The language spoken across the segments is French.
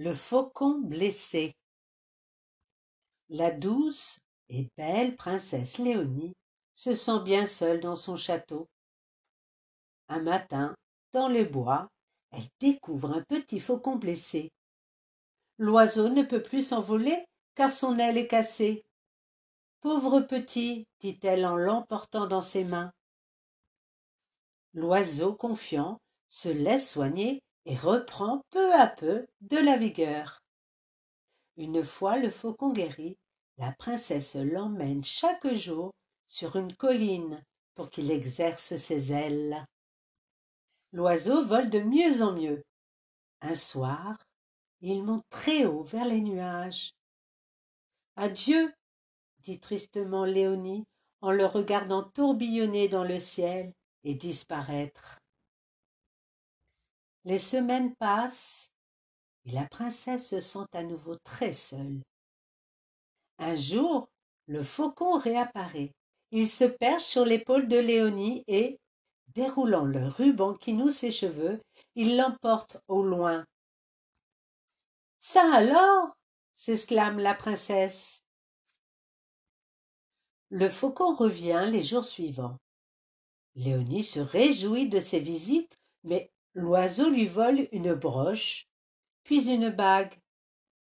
Le faucon blessé La douce et belle princesse Léonie se sent bien seule dans son château. Un matin, dans le bois, elle découvre un petit faucon blessé. L'oiseau ne peut plus s'envoler car son aile est cassée. Pauvre petit, dit-elle en l'emportant dans ses mains. L'oiseau confiant se laisse soigner et reprend peu à peu de la vigueur. Une fois le faucon guéri, la princesse l'emmène chaque jour sur une colline pour qu'il exerce ses ailes. L'oiseau vole de mieux en mieux. Un soir, il monte très haut vers les nuages. Adieu, dit tristement Léonie en le regardant tourbillonner dans le ciel et disparaître. Les semaines passent et la princesse se sent à nouveau très seule. Un jour, le faucon réapparaît. Il se perche sur l'épaule de Léonie et, déroulant le ruban qui noue ses cheveux, il l'emporte au loin. Ça alors s'exclame la princesse. Le faucon revient les jours suivants. Léonie se réjouit de ses visites, mais L'oiseau lui vole une broche, puis une bague.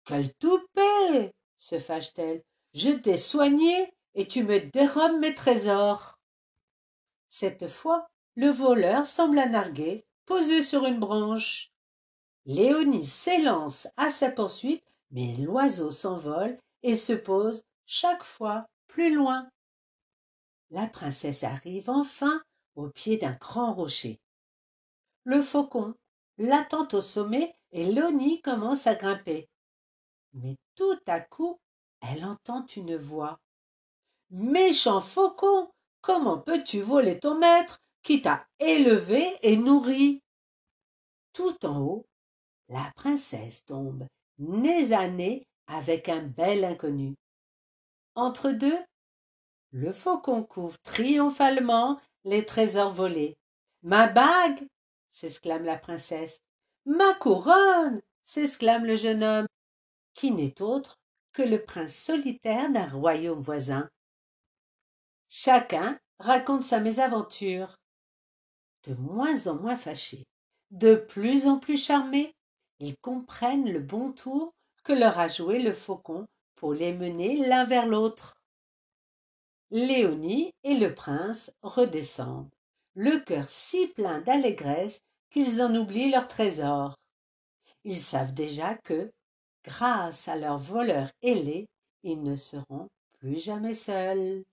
Quel toupet se fâche-t-elle. Je t'ai soigné et tu me dérobes mes trésors. Cette fois, le voleur semble un narguer, posé sur une branche. Léonie s'élance à sa poursuite, mais l'oiseau s'envole et se pose chaque fois plus loin. La princesse arrive enfin au pied d'un grand rocher le faucon l'attend au sommet et Léonie commence à grimper. Mais tout à coup, elle entend une voix. Méchant faucon, comment peux-tu voler ton maître qui t'a élevé et nourri? Tout en haut, la princesse tombe nez à nez avec un bel inconnu. Entre deux, le faucon couvre triomphalement les trésors volés. Ma bague s'exclame la princesse. Ma couronne s'exclame le jeune homme, qui n'est autre que le prince solitaire d'un royaume voisin. Chacun raconte sa mésaventure. De moins en moins fâchés, de plus en plus charmés, ils comprennent le bon tour que leur a joué le faucon pour les mener l'un vers l'autre. Léonie et le prince redescendent, le cœur si plein d'allégresse qu'ils en oublient leur trésor. Ils savent déjà que, grâce à leur voleur ailé, ils ne seront plus jamais seuls.